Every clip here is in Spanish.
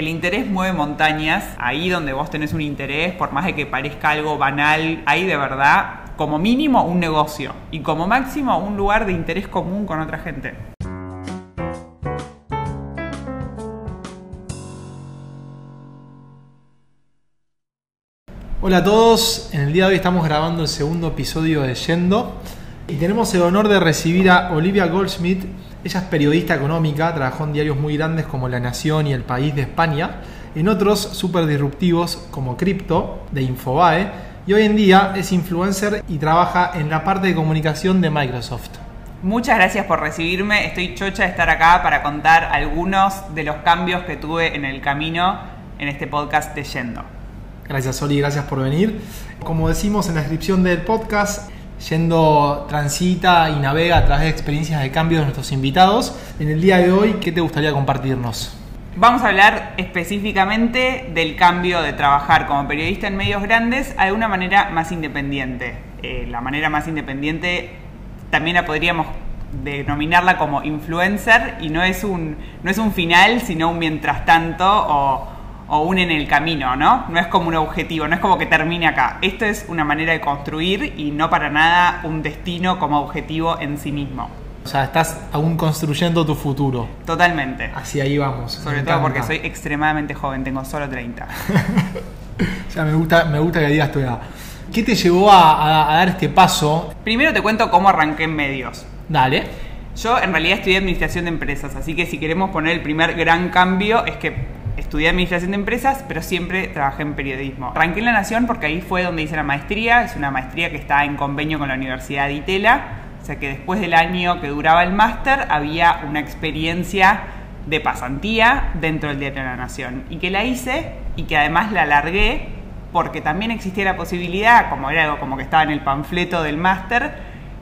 El interés mueve montañas. Ahí donde vos tenés un interés, por más de que parezca algo banal, hay de verdad, como mínimo, un negocio. Y como máximo, un lugar de interés común con otra gente. Hola a todos, en el día de hoy estamos grabando el segundo episodio de Yendo y tenemos el honor de recibir a Olivia Goldsmith. Ella es periodista económica, trabajó en diarios muy grandes como La Nación y El País de España, en otros súper disruptivos como Crypto de Infobae y hoy en día es influencer y trabaja en la parte de comunicación de Microsoft. Muchas gracias por recibirme, estoy chocha de estar acá para contar algunos de los cambios que tuve en el camino en este podcast de Yendo. Gracias Oli, gracias por venir. Como decimos en la descripción del podcast, Yendo transita y navega a través de experiencias de cambio de nuestros invitados. En el día de hoy, ¿qué te gustaría compartirnos? Vamos a hablar específicamente del cambio de trabajar como periodista en medios grandes a una manera más independiente. Eh, la manera más independiente también la podríamos denominarla como influencer y no es un, no es un final, sino un mientras tanto o un en el camino, ¿no? No es como un objetivo, no es como que termine acá. Esto es una manera de construir y no para nada un destino como objetivo en sí mismo. O sea, estás aún construyendo tu futuro. Totalmente. Así ahí vamos. Sobre todo porque soy extremadamente joven, tengo solo 30. o sea, me gusta, me gusta que digas tu edad. ¿Qué te llevó a, a dar este paso? Primero te cuento cómo arranqué en medios. Dale. Yo en realidad estudié administración de empresas, así que si queremos poner el primer gran cambio es que estudié administración de empresas, pero siempre trabajé en periodismo. Arranqué en La Nación porque ahí fue donde hice la maestría, es una maestría que está en convenio con la Universidad de Itela, o sea que después del año que duraba el máster había una experiencia de pasantía dentro del Diario de la Nación y que la hice y que además la alargué porque también existía la posibilidad, como era algo como que estaba en el panfleto del máster,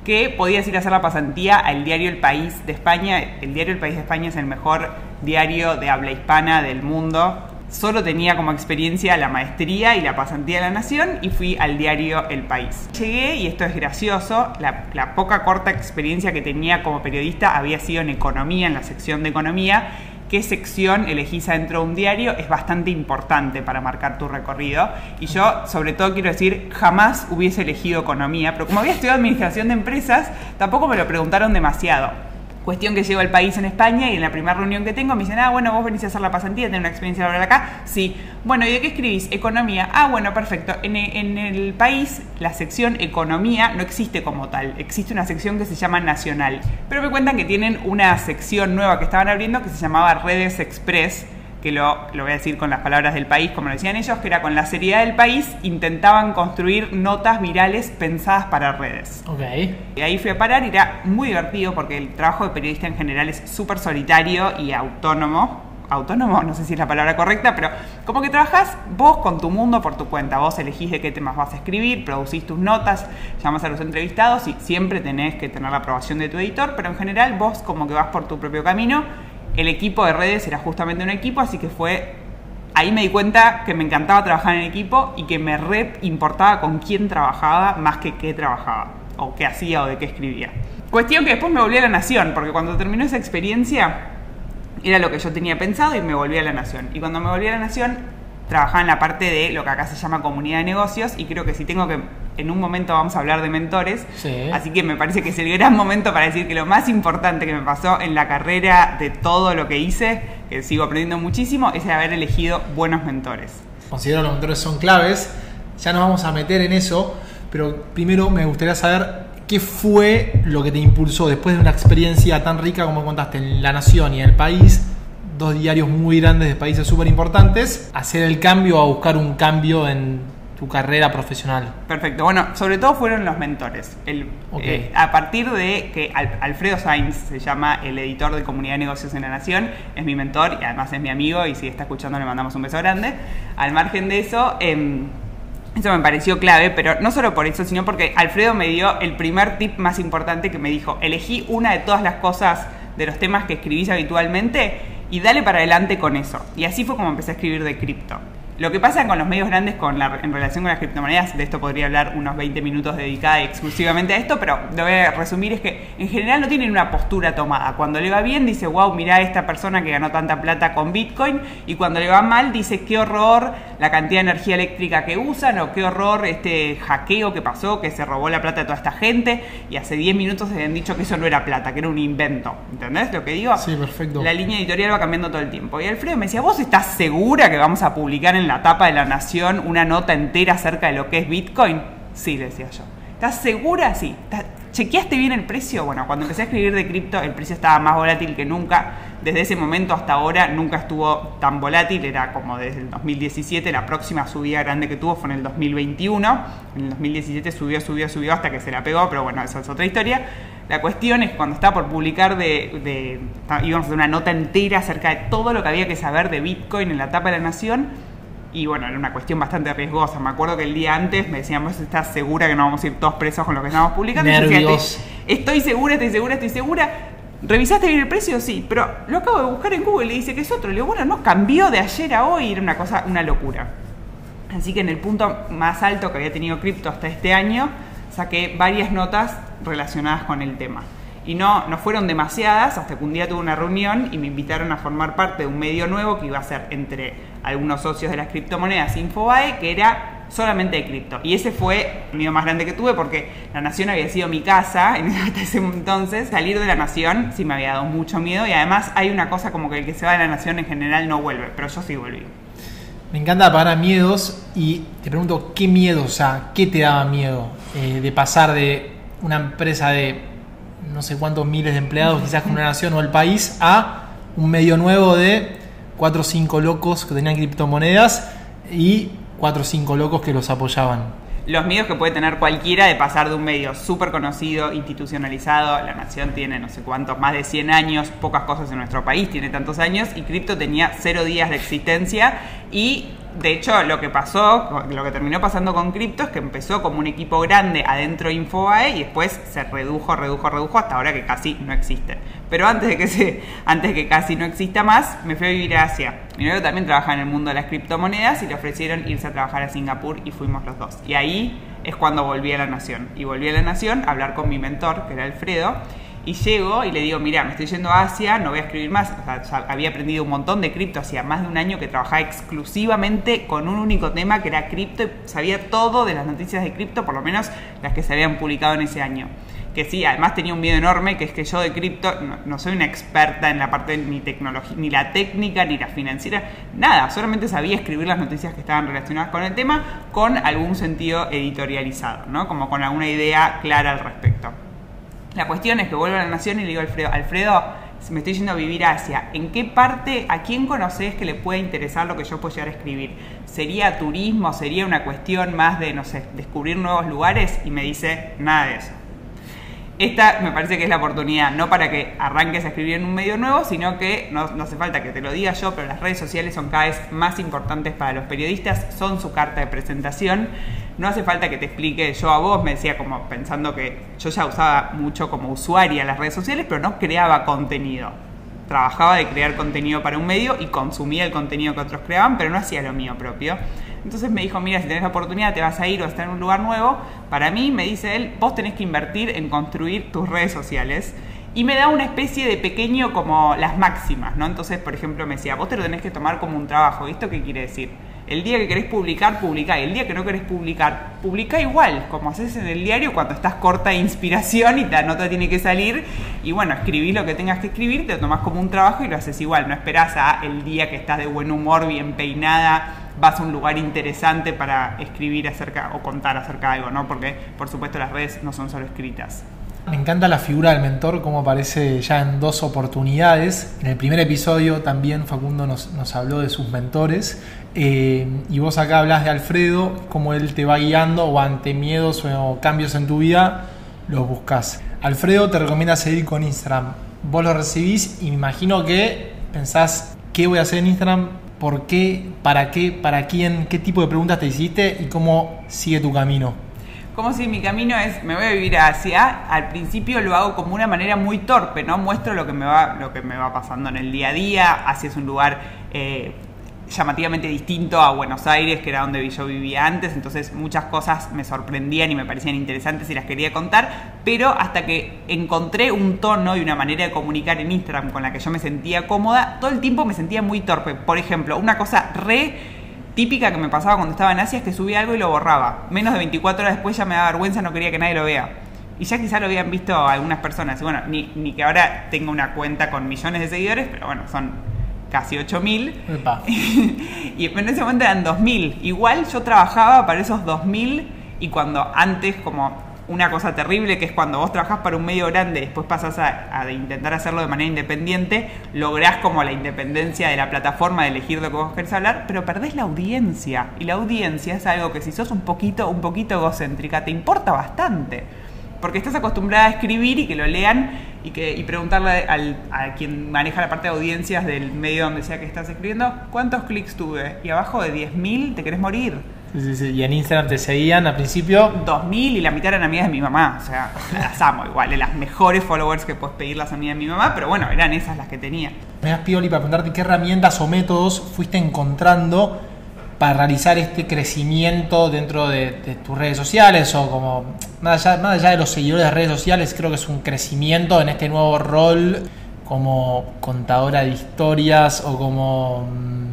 que podías ir a hacer la pasantía al diario El País de España. El diario El País de España es el mejor diario de habla hispana del mundo. Solo tenía como experiencia la maestría y la pasantía de la Nación y fui al diario El País. Llegué, y esto es gracioso, la, poca corta experiencia que tenía como periodista había sido en economía, en la sección de economía, qué sección elegís adentro de un diario es bastante importante para marcar tu recorrido. Y yo, sobre todo, quiero decir, jamás hubiese elegido economía, pero como había estudiado administración de empresas, tampoco me lo preguntaron demasiado. Cuestión que llego al país en España y en la primera reunión que tengo me dicen, ah, bueno, vos venís a hacer la pasantía, tenés una experiencia laboral acá. Sí. Bueno, ¿y de qué escribís? Economía. Ah, bueno, perfecto. En, en, el país, la sección economía no existe como tal. Existe una sección que se llama nacional. Pero me cuentan que tienen una sección nueva que estaban abriendo que se llamaba Redes Express que lo, lo, voy a decir con las palabras del país, como lo decían ellos, que era con la seriedad del país, intentaban construir notas virales pensadas para redes. Ok. Y ahí fui a parar y era muy divertido porque el trabajo de periodista en general es súper solitario y autónomo. Autónomo, no sé si es la palabra correcta, pero como que trabajas vos con tu mundo por tu cuenta. Vos elegís de qué temas vas a escribir, producís tus notas, llamas a los entrevistados y siempre tenés que tener la aprobación de tu editor, pero en general vos como que vas por tu propio camino el equipo de redes era justamente un equipo, así que fue ahí me di cuenta que me encantaba trabajar en equipo y que me re importaba con quién trabajaba más que qué trabajaba, o qué hacía o de qué escribía. Cuestión que después me volví a la Nación, porque cuando terminó esa experiencia era lo que yo tenía pensado y me volví a la Nación. Y cuando me volví a la Nación trabajaba en la parte de lo que acá se llama comunidad de negocios y creo que si tengo que en un momento vamos a hablar de mentores. Así que me parece que es el gran momento para decir que lo más importante que me pasó en la carrera de todo lo que hice, que sigo aprendiendo muchísimo, es haber elegido buenos mentores. Considero que los mentores son claves. Ya nos vamos a meter en eso, pero primero me gustaría saber qué fue lo que te impulsó después de una experiencia tan rica como contaste en La Nación y en el país dos diarios muy grandes de países súper importantes, hacer el cambio a buscar un cambio en tu carrera profesional? Perfecto. Bueno, sobre todo fueron los mentores. El, eh, a partir de que Alfredo Sainz se llama el editor de Comunidad de Negocios en la Nación, es mi mentor y además es mi amigo y si está escuchando le mandamos un beso grande. Al margen de eso... Em, eso me pareció clave, pero no solo por eso, sino porque Alfredo me dio el primer tip más importante que me dijo, elegí una de todas las cosas de los temas que escribís habitualmente y dale para adelante con eso. Y así fue como empecé a escribir de cripto. Lo que pasa con los medios grandes con la, en relación con las criptomonedas, de esto podría hablar unos 20 minutos dedicada exclusivamente a esto, pero lo voy a resumir, es que en general no tienen una postura tomada. Cuando le va bien dice, wow, mira esta persona que ganó tanta plata con Bitcoin, y cuando le va mal dice, qué horror la cantidad de energía eléctrica que usan, o qué horror este hackeo que pasó, que se robó la plata de toda esta gente, y hace 10 minutos se habían dicho que eso no era plata, que era un invento. ¿Entendés lo que digo? Sí, perfecto. La línea editorial va cambiando todo el tiempo. Y Alfredo me decía, ¿vos estás segura que vamos a publicar en la tapa de la Nación una nota entera acerca de lo que es Bitcoin? Sí, decía yo. ¿Estás segura? Sí. ¿Chequeaste bien el precio? Bueno, cuando empecé a escribir de cripto, el precio estaba más volátil que nunca. Desde ese momento hasta ahora nunca estuvo tan volátil, era como desde el 2017, la próxima subida grande que tuvo fue en el 2021. En el 2017 subió, subió, subió hasta que se la pegó, pero bueno, esa es otra historia. La cuestión es cuando estaba por publicar de, de, íbamos a hacer una nota entera acerca de todo lo que había que saber de Bitcoin en la etapa de la nación, y bueno, era una cuestión bastante riesgosa. Me acuerdo que el día antes me decían, ¿vos estás segura que no vamos a ir todos presos con lo que estamos publicando? Nervios. estoy segura, estoy segura, estoy segura. ¿Revisaste bien el precio? Sí, pero lo acabo de buscar en Google y dice que es otro. Le digo, bueno, no, cambió de ayer a hoy, era una cosa, una locura. Así que en el punto más alto que había tenido cripto hasta este año, saqué varias notas relacionadas con el tema. Y no, no fueron demasiadas hasta que un día tuve una reunión y me invitaron a formar parte de un medio nuevo que iba a ser entre algunos socios de las criptomonedas Infobae, que era solamente de cripto. Y ese fue el miedo más grande que tuve porque la Nación había sido mi casa en ese entonces. Salir de la Nación sí me había dado mucho miedo y además hay una cosa como que el que se va de la Nación en general no vuelve, pero yo sí volví. Me encanta parar miedos y te pregunto, ¿qué miedo, o sea, qué te daba miedo eh, de pasar de una empresa de no sé cuántos miles de empleados, quizás con una nación o el país, a un medio nuevo de cuatro o cinco locos que tenían criptomonedas y cuatro o cinco locos que los apoyaban. Los miedos que puede tener cualquiera de pasar de un medio súper conocido, institucionalizado, la nación tiene no sé cuántos, más de 100 años, pocas cosas en nuestro país tiene tantos años, y cripto tenía cero días de existencia y de hecho, lo que pasó, lo que terminó pasando con cripto es que empezó como un equipo grande adentro de Infobae y después se redujo, redujo, redujo hasta ahora que casi no existe. Pero antes de que se, antes de que casi no exista más, me fui a vivir a Asia. Mi novio también trabaja en el mundo de las criptomonedas y le ofrecieron irse a trabajar a Singapur y fuimos los dos. Y ahí es cuando volví a la nación. Y volví a la nación a hablar con mi mentor, que era Alfredo y llego y le digo, mira, me estoy yendo a Asia, no voy a escribir más. O sea, había aprendido un montón de cripto, hacía más de un año que trabajaba exclusivamente con un único tema que era cripto y sabía todo de las noticias de cripto, por lo menos las que se habían publicado en ese año. Que sí, además tenía un miedo enorme, que es que yo de cripto no, soy una experta en la parte ni tecnología, ni la técnica, ni la financiera, nada, solamente sabía escribir las noticias que estaban relacionadas con el tema con algún sentido editorializado, ¿no? Como con alguna idea clara al respecto. La cuestión es que vuelvo a la nación y le digo a Alfredo, Alfredo, me estoy yendo a vivir a Asia, ¿en qué parte, a quién conoces que le puede interesar lo que yo puedo llegar a escribir? ¿Sería turismo? ¿Sería una cuestión más de, no sé, descubrir nuevos lugares? Y me dice, nada de eso. Esta me parece que es la oportunidad, no para que arranques a escribir en un medio nuevo, sino que no, no, hace falta que te lo diga yo, pero las redes sociales son cada vez más importantes para los periodistas, son su carta de presentación. No hace falta que te explique yo a vos, me decía como pensando que yo ya usaba mucho como usuaria las redes sociales, pero no creaba contenido. Trabajaba de crear contenido para un medio y consumía el contenido que otros creaban, pero no hacía lo mío propio. Entonces me dijo, mira, si tenés la oportunidad te vas a ir o a estar en un lugar nuevo. Para mí, me dice él, vos tenés que invertir en construir tus redes sociales. Y me da una especie de pequeño como las máximas, ¿no? Entonces, por ejemplo, me decía, vos te lo tenés que tomar como un trabajo. ¿Y esto qué quiere decir? El día que querés publicar, publicá. Y el día que no querés publicar, publicá igual, como haces en el diario cuando estás corta de inspiración y la nota tiene que salir. Y bueno, escribís lo que tengas que escribir, te lo tomás como un trabajo y lo haces igual. No esperás a el día que estás de buen humor, bien peinada, vas a un lugar interesante para escribir acerca o contar acerca de algo, ¿no? Porque, por supuesto, las redes no son solo escritas. Me encanta la figura del mentor, como aparece ya en dos oportunidades. En el primer episodio también Facundo nos, habló de sus mentores. Eh, y vos acá hablas de Alfredo, cómo él te va guiando o ante miedos o cambios en tu vida, los buscas. Alfredo te recomienda seguir con Instagram. Vos lo recibís y me imagino que pensás, ¿qué voy a hacer en Instagram? por qué, para qué, para quién, qué tipo de preguntas te hiciste y cómo sigue tu camino. Como si mi camino es, me voy a vivir a Asia, al principio lo hago como una manera muy torpe, ¿no? Muestro lo que me va, lo que me va pasando en el día a día, Asia es un lugar eh, llamativamente distinto a Buenos Aires, que era donde yo vivía antes, entonces muchas cosas me sorprendían y me parecían interesantes y las quería contar, pero hasta que encontré un tono y una manera de comunicar en Instagram con la que yo me sentía cómoda, todo el tiempo me sentía muy torpe. Por ejemplo, una cosa re típica que me pasaba cuando estaba en Asia es que subía algo y lo borraba. Menos de 24 horas después ya me daba vergüenza, no quería que nadie lo vea. Y ya quizá lo habían visto algunas personas. Y bueno, ni, ni que ahora tenga una cuenta con millones de seguidores, pero bueno, son casi 8.000. y en ese momento eran 2.000. Igual yo trabajaba para esos 2.000 y cuando antes como una cosa terrible que es cuando vos trabajás para un medio grande y después pasás a, intentar hacerlo de manera independiente, lográs como la independencia de la plataforma de elegir lo que vos querés hablar, pero perdés la audiencia. Y la audiencia es algo que si sos un poquito, un poquito egocéntrica, te importa bastante. Porque estás acostumbrada a escribir y que lo lean y, que, y preguntarle a quien maneja la parte de audiencias del medio donde sea que estás escribiendo, ¿cuántos clics tuve? Y abajo de 10.000 te querés morir. Sí, sí, Y en Instagram te seguían al principio. 2000 y la mitad eran amigas de mi mamá. O sea, las amo igual. De las mejores followers que puedes pedir las amigas de mi mamá. Pero bueno, eran esas las que tenía. Me das Pioli para preguntarte qué herramientas o métodos fuiste encontrando para realizar este crecimiento dentro de, tus redes sociales o como más allá, más allá de los seguidores de redes sociales creo que es un crecimiento en este nuevo rol como contadora de historias o como mm,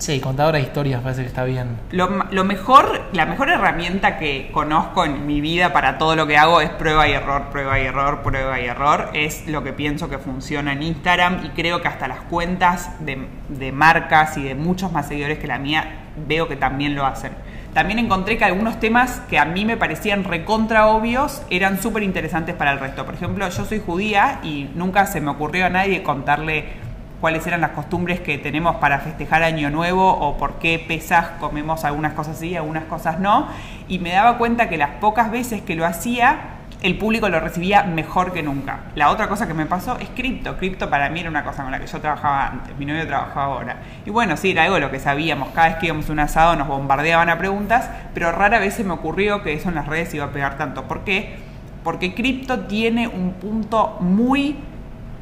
Sí, contadora de historias parece que está bien. Lo, mejor, la mejor herramienta que conozco en mi vida para todo lo que hago es prueba y error, prueba y error, prueba y error. Es lo que pienso que funciona en Instagram y creo que hasta las cuentas de, de marcas y de muchos más seguidores que la mía veo que también lo hacen. También encontré que algunos temas que a mí me parecían recontra obvios eran súper interesantes para el resto. Por ejemplo, yo soy judía y nunca se me ocurrió a nadie contarle cuáles eran las costumbres que tenemos para festejar Año Nuevo o por qué pesas comemos algunas cosas sí, algunas cosas no. Y me daba cuenta que las pocas veces que lo hacía, el público lo recibía mejor que nunca. La otra cosa que me pasó es cripto. Cripto para mí era una cosa con la que yo trabajaba antes, mi novio trabajaba ahora. Y bueno, sí, era algo lo que sabíamos. Cada vez que íbamos un asado nos bombardeaban a preguntas, pero rara vez se me ocurrió que eso en las redes iba a pegar tanto. ¿Por qué? Porque cripto tiene un punto muy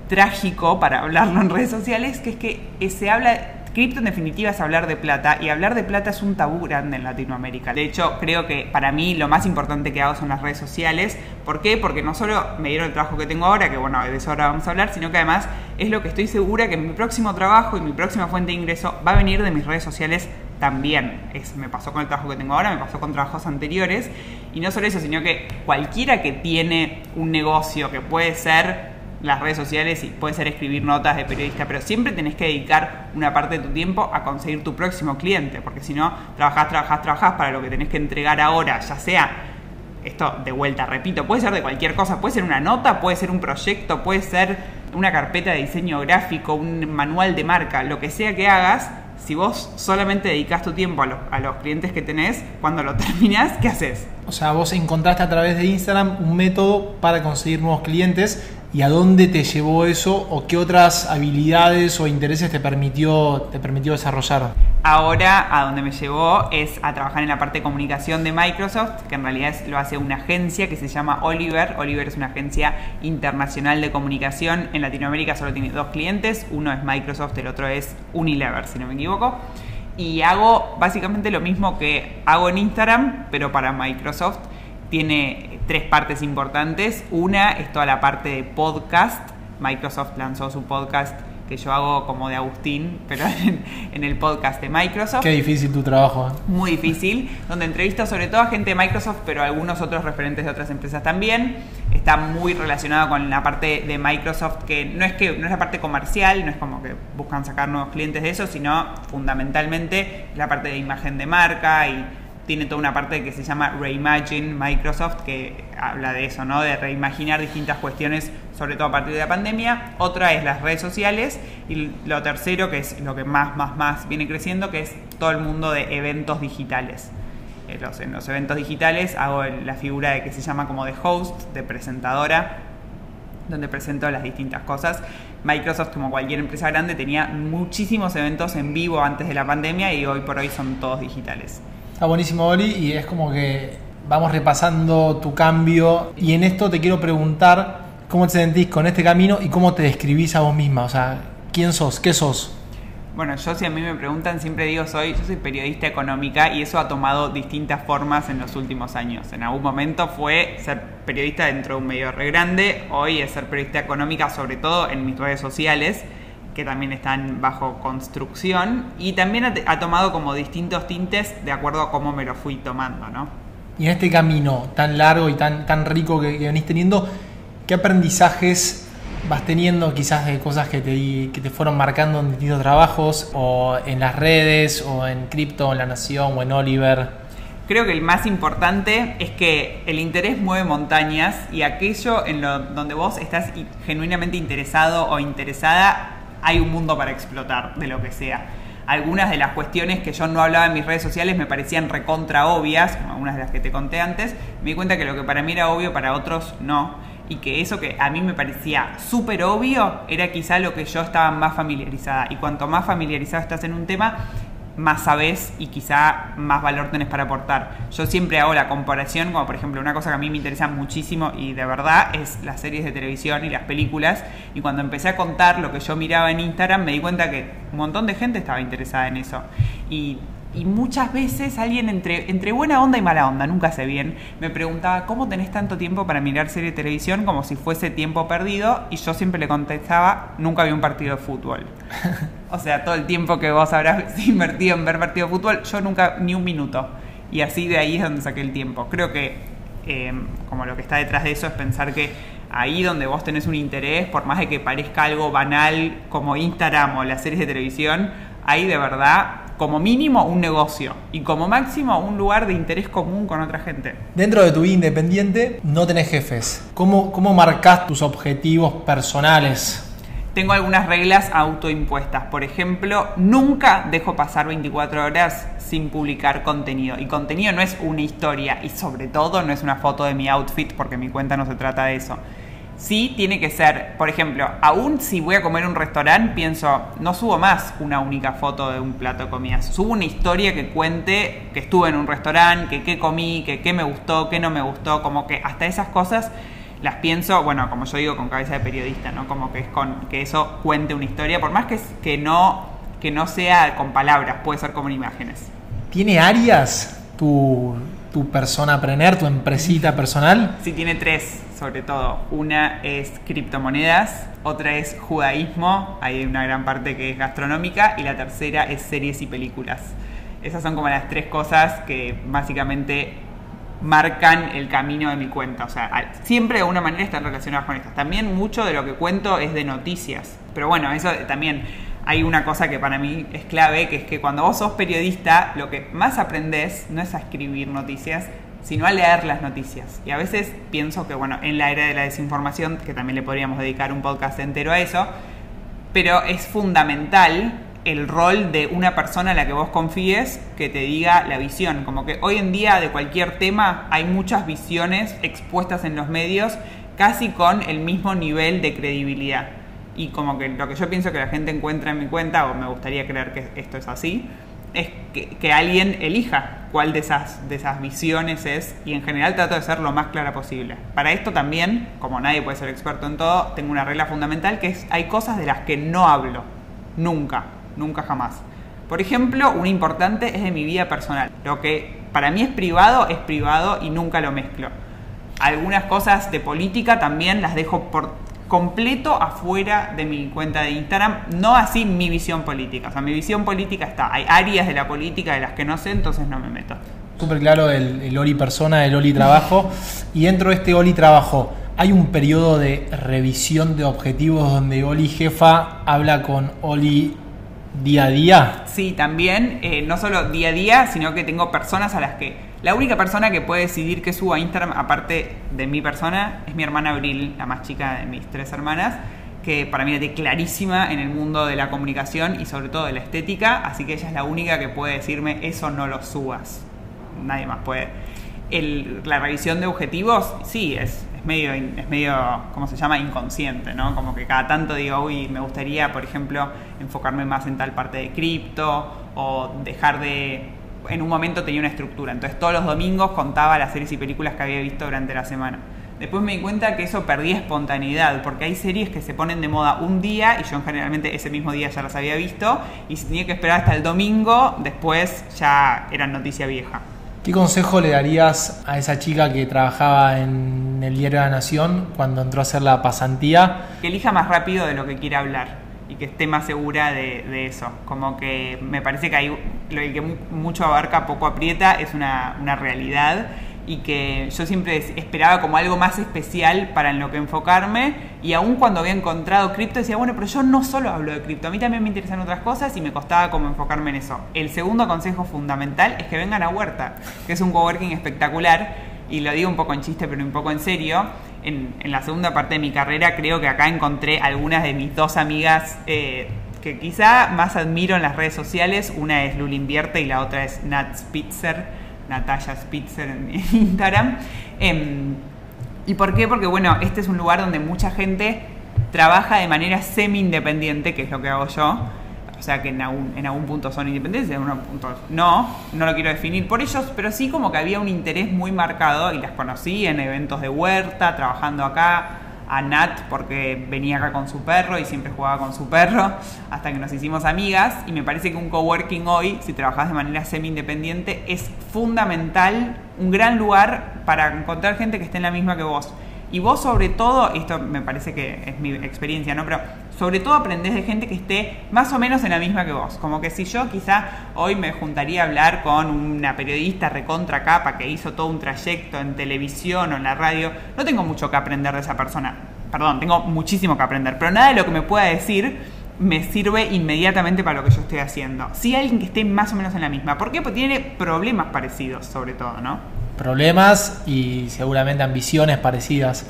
trágico para hablarlo en redes sociales, que es que se habla, cripto en definitiva es hablar de plata y hablar de plata es un tabú grande en Latinoamérica. De hecho, creo que para mí lo más importante que hago son las redes sociales. ¿Por qué? Porque no solo me dieron el trabajo que tengo ahora, que bueno, de eso ahora vamos a hablar, sino que además es lo que estoy segura que mi próximo trabajo y mi próxima fuente de ingreso va a venir de mis redes sociales también. Me pasó con el trabajo que tengo ahora, me pasó con trabajos anteriores. Y no solo eso, sino que cualquiera que tiene un negocio que puede ser las redes sociales y puede ser escribir notas de periodista, pero siempre tenés que dedicar una parte de tu tiempo a conseguir tu próximo cliente, porque si no, trabajás, trabajás, trabajás para lo que tenés que entregar ahora, ya sea, esto de vuelta, repito, puede ser de cualquier cosa, puede ser una nota, puede ser un proyecto, puede ser una carpeta de diseño gráfico, un manual de marca, lo que sea que hagas, si vos solamente dedicas tu tiempo a los, a los clientes que tenés, cuando lo terminás, ¿qué haces? O sea, vos encontraste a través de Instagram un método para conseguir nuevos clientes y a dónde te llevó eso o qué otras habilidades o intereses te permitió, te permitió desarrollar. Ahora a donde me llevó es a trabajar en la parte de comunicación de Microsoft, que en realidad lo hace una agencia que se llama Oliver. Oliver es una agencia internacional de comunicación. En Latinoamérica solo tiene dos clientes, uno es Microsoft, el otro es Unilever, si no me equivoco. Y hago básicamente lo mismo que hago en Instagram, pero para Microsoft. Tiene tres partes importantes. Una es toda la parte de podcast. Microsoft lanzó su podcast que yo hago como de Agustín, pero en, el podcast de Microsoft. Qué difícil tu trabajo. ¿eh? Muy difícil, donde entrevisto sobre todo a gente de Microsoft, pero algunos otros referentes de otras empresas también. Está muy relacionado con la parte de Microsoft, que no es que no es la parte comercial, no es como que buscan sacar nuevos clientes de eso, sino fundamentalmente la parte de imagen de marca y tiene toda una parte que se llama Reimagine Microsoft, que habla de eso, ¿no? De reimaginar distintas cuestiones, sobre todo a partir de la pandemia. Otra es las redes sociales. Y lo tercero, que es lo que más, más, más viene creciendo, que es todo el mundo de eventos digitales. En los, en los eventos digitales hago la figura de que se llama como de host, de presentadora, donde presento las distintas cosas. Microsoft, como cualquier empresa grande, tenía muchísimos eventos en vivo antes de la pandemia y hoy por hoy son todos digitales. Está buenísimo, Oli, y es como que vamos repasando tu cambio. Y en esto te quiero preguntar cómo te sentís con este camino y cómo te describís a vos misma. O sea, ¿quién sos? ¿Qué sos? Bueno, yo si a mí me preguntan, siempre digo, soy, yo soy periodista económica y eso ha tomado distintas formas en los últimos años. En algún momento fue ser periodista dentro de un medio re grande, hoy es ser periodista económica, sobre todo en mis redes sociales, que también están bajo construcción, y también ha, tomado como distintos tintes de acuerdo a cómo me lo fui tomando, ¿no? Y en este camino tan largo y tan, tan rico que, que venís teniendo, ¿qué aprendizajes vas teniendo quizás de cosas que te, que te fueron marcando en distintos trabajos o en las redes o en Crypto, en La Nación o en Oliver? Creo que el más importante es que el interés mueve montañas y aquello en lo, donde vos estás genuinamente interesado o interesada, hay un mundo para explotar de lo que sea. Algunas de las cuestiones que yo no hablaba en mis redes sociales me parecían recontra obvias, como algunas de las que te conté antes, me di cuenta que lo que para mí era obvio, para otros no y que eso que a mí me parecía súper obvio era quizá lo que yo estaba más familiarizada. Y cuanto más familiarizado estás en un tema, más sabes y quizá más valor tenés para aportar. Yo siempre hago la comparación, como por ejemplo una cosa que a mí me interesa muchísimo y de verdad es las series de televisión y las películas. Y cuando empecé a contar lo que yo miraba en Instagram, me di cuenta que un montón de gente estaba interesada en eso. Y muchas veces alguien entre, entre buena onda y mala onda, nunca sé bien, me preguntaba cómo tenés tanto tiempo para mirar serie de televisión como si fuese tiempo perdido y yo siempre le contestaba, nunca vi un partido de fútbol. o sea, todo el tiempo que vos habrás invertido en ver partido de fútbol, yo nunca ni un minuto. Y así de ahí es donde saqué el tiempo. Creo que eh, como lo que está detrás de eso es pensar que ahí donde vos tenés un interés, por más de que parezca algo banal como Instagram o las series de televisión, ahí de verdad como mínimo un negocio y como máximo un lugar de interés común con otra gente. Dentro de tu vida independiente no tenés jefes. ¿Cómo, cómo marcas tus objetivos personales? Tengo algunas reglas autoimpuestas. Por ejemplo, nunca dejo pasar 24 horas sin publicar contenido. Y contenido no es una historia y sobre todo no es una foto de mi outfit porque mi cuenta no se trata de eso sí tiene que ser, por ejemplo, aún si voy a comer en un restaurante, pienso, no subo más una única foto de un plato de comidas. Subo una historia que cuente que estuve en un restaurante, que qué comí, que qué me gustó, qué no me gustó, como que hasta esas cosas las pienso, bueno, como yo digo, con cabeza de periodista, ¿no? Como que es con que eso cuente una historia, por más que, que no que no sea con palabras, puede ser como en imágenes. ¿Tiene áreas tu, tu persona aprender, tu empresita personal? Sí, tiene tres sobre todo. Una es criptomonedas, otra es judaísmo, hay una gran parte que es gastronómica, y la tercera es series y películas. Esas son como las tres cosas que básicamente marcan el camino de mi cuenta. O sea, siempre de alguna manera están relacionadas con estas. También mucho de lo que cuento es de noticias. Pero bueno, eso también hay una cosa que para mí es clave, que es que cuando vos sos periodista, lo que más aprendes no es a escribir noticias, sino a leer las noticias. Y a veces pienso que, bueno, en la era de la desinformación, que también le podríamos dedicar un podcast entero a eso, pero es fundamental el rol de una persona a la que vos confíes que te diga la visión. Como que hoy en día de cualquier tema hay muchas visiones expuestas en los medios casi con el mismo nivel de credibilidad. Y como que lo que yo pienso que la gente encuentra en mi cuenta, o me gustaría creer que esto es así, es que, alguien elija cuál de esas, de esas visiones es y en general trato de ser lo más clara posible. Para esto también, como nadie puede ser experto en todo, tengo una regla fundamental que es hay cosas de las que no hablo. Nunca, nunca jamás. Por ejemplo, una importante es de mi vida personal. Lo que para mí es privado es privado y nunca lo mezclo. Algunas cosas de política también las dejo por completo afuera de mi cuenta de Instagram, no así mi visión política. O sea, mi visión política está, hay áreas de la política de las que no sé, entonces no me meto. Súper claro el, el Oli persona, el Oli trabajo. y dentro de este Oli trabajo, hay un periodo de revisión de objetivos donde Oli jefa habla con Oli día a día. Sí, también, eh, no solo día a día, sino que tengo personas a las que la única persona que puede decidir qué subo a Instagram, aparte de mi persona, es mi hermana Abril, la más chica de mis tres hermanas, que para mí es clarísima en el mundo de la comunicación y sobre todo de la estética, así que ella es la única que puede decirme eso no lo subas. Nadie más puede. la revisión de objetivos, sí, es, es medio, es medio, ¿cómo se llama? Inconsciente, ¿no? Como que cada tanto digo, uy, me gustaría, por ejemplo, enfocarme más en tal parte de cripto o dejar de en un momento tenía una estructura. Entonces todos los domingos contaba las series y películas que había visto durante la semana. después me di cuenta que eso perdía espontaneidad, porque hay series que se ponen de moda un día y yo generalmente ese mismo día ya las había visto y si tenía que esperar hasta el domingo, después ya eran noticia vieja. ¿Qué consejo le darías a esa chica que trabajaba en el diario de la Nación cuando entró a hacer la pasantía? Que elija más rápido de lo que quiere hablar que esté más segura de, eso. Como que me parece que hay, lo que mucho abarca, poco aprieta, es una, una realidad y que yo siempre esperaba como algo más especial para en lo que enfocarme y aún cuando había encontrado cripto decía, bueno, pero yo no solo hablo de cripto, a mí también me interesan otras cosas y me costaba como enfocarme en eso. El segundo consejo fundamental es que vengan a Huerta, que es un coworking espectacular y lo digo un poco en chiste pero un poco en serio. En, la segunda parte de mi carrera creo que acá encontré algunas de mis dos amigas eh, que quizá más admiro en las redes sociales. Una es Luli Invierte y la otra es Nat Spitzer Natalia Spitzer en, Instagram. Em, ¿Y por qué? Porque bueno, este es un lugar donde mucha gente trabaja de manera semi-independiente, que es lo que hago yo. O sea que en algún, en algún punto son independientes, en algún punto no, no lo quiero definir por ellos, pero sí como que había un interés muy marcado y las conocí en eventos de huerta, trabajando acá, a Nat porque venía acá con su perro y siempre jugaba con su perro hasta que nos hicimos amigas y me parece que un coworking hoy, si trabajas de manera semi-independiente, es fundamental, un gran lugar para encontrar gente que esté en la misma que vos. Y vos sobre todo, esto me parece que es mi experiencia, ¿no? Pero sobre todo aprendés de gente que esté más o menos en la misma que vos. Como que si yo quizá hoy me juntaría a hablar con una periodista recontra capa que hizo todo un trayecto en televisión o en la radio, no tengo mucho que aprender de esa persona. Perdón, tengo muchísimo que aprender, pero nada de lo que me pueda decir me sirve inmediatamente para lo que yo estoy haciendo. Si alguien que esté más o menos en la misma. ¿Por qué? Porque tiene problemas parecidos, sobre todo, ¿no? Problemas y seguramente ambiciones parecidas.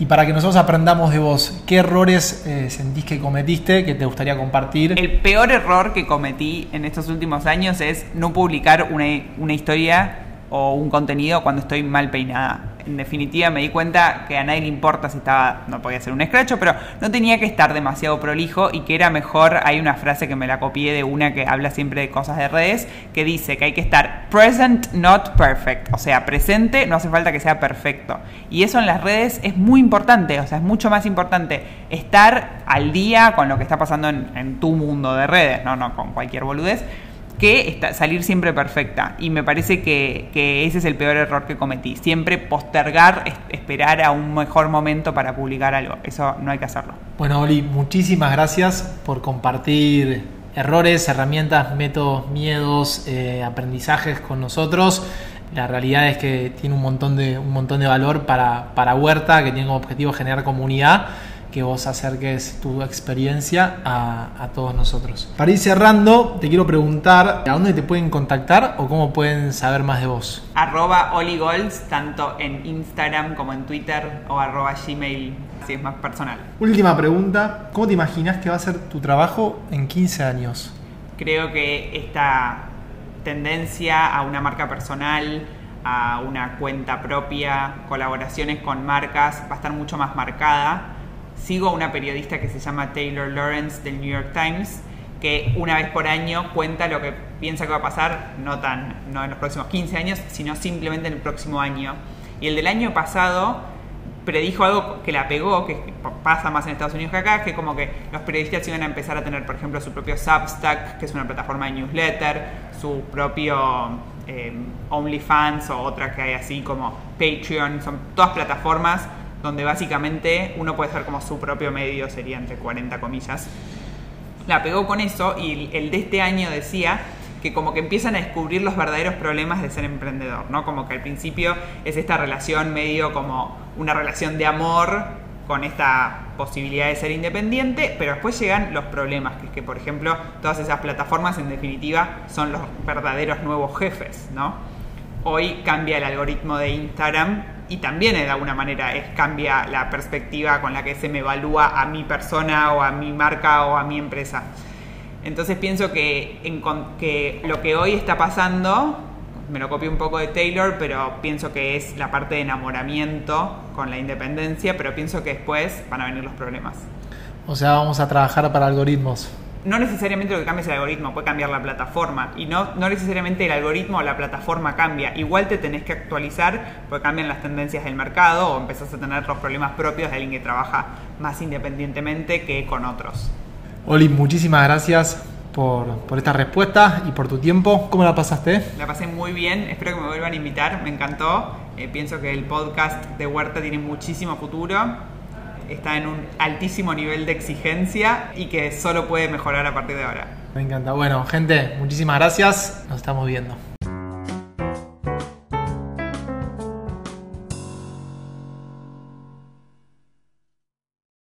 Y para que nosotros aprendamos de vos, ¿qué errores eh, sentís que cometiste que te gustaría compartir? El peor error que cometí en estos últimos años es no publicar una, una historia o un contenido cuando estoy mal peinada. En definitiva me di cuenta que a nadie le importa si estaba, no podía ser un escracho, pero no tenía que estar demasiado prolijo y que era mejor, hay una frase que me la copié de una que habla siempre de cosas de redes, que dice que hay que estar present, not perfect, o sea, presente, no hace falta que sea perfecto. Y eso en las redes es muy importante, o sea, es mucho más importante estar al día con lo que está pasando en, tu mundo de redes, no, no con cualquier boludez que salir siempre perfecta. Y me parece que, ese es el peor error que cometí. Siempre postergar, esperar a un mejor momento para publicar algo. Eso no hay que hacerlo. Bueno, Oli, muchísimas gracias por compartir errores, herramientas, métodos, miedos, eh, aprendizajes con nosotros. La realidad es que tiene un montón de, un montón de valor para, para Huerta, que tiene como objetivo generar comunidad que vos acerques tu experiencia a, todos nosotros. Para ir cerrando, te quiero preguntar a dónde te pueden contactar o cómo pueden saber más de vos. Arroba Oligolds, tanto en Instagram como en Twitter o arroba Gmail, si es más personal. Última pregunta, ¿cómo te imaginas que va a ser tu trabajo en 15 años? Creo que esta tendencia a una marca personal, a una cuenta propia, colaboraciones con marcas, va a estar mucho más marcada sigo a una periodista que se llama Taylor Lawrence del New York Times, que una vez por año cuenta lo que piensa que va a pasar, no, tan, no en los próximos 15 años, sino simplemente en el próximo año. Y el del año pasado predijo algo que la pegó, que pasa más en Estados Unidos que acá, que como que los periodistas iban a empezar a tener, por ejemplo, su propio Substack, que es una plataforma de newsletter, su propio eh, OnlyFans o otra que hay así como Patreon, son todas plataformas donde básicamente uno puede ser como su propio medio, sería entre 40 comillas. La pegó con eso y el de este año decía que como que empiezan a descubrir los verdaderos problemas de ser emprendedor, ¿no? Como que al principio es esta relación medio como una relación de amor con esta posibilidad de ser independiente, pero después llegan los problemas, que es que por ejemplo todas esas plataformas en definitiva son los verdaderos nuevos jefes, ¿no? Hoy cambia el algoritmo de Instagram y también de alguna manera cambia la perspectiva con la que se me evalúa a mi persona o a mi marca o a mi empresa. Entonces pienso que, en, que lo que hoy está pasando, me lo copio un poco de Taylor, pero pienso que es la parte de enamoramiento con la independencia, pero pienso que después van a venir los problemas. O sea, vamos a trabajar para algoritmos. No necesariamente lo que cambia es el algoritmo, puede cambiar la plataforma. Y no, no necesariamente el algoritmo o la plataforma cambia. Igual te tenés que actualizar porque cambian las tendencias del mercado o empezás a tener los problemas propios de alguien que trabaja más independientemente que con otros. Oli, muchísimas gracias por, por esta respuesta y por tu tiempo. ¿Cómo la pasaste? La pasé muy bien, espero que me vuelvan a invitar, me encantó. Eh, pienso que el podcast de Huerta tiene muchísimo futuro, está en un altísimo nivel de exigencia y que solo puede mejorar a partir de ahora. Me encanta. Bueno, gente, muchísimas gracias. Nos estamos viendo.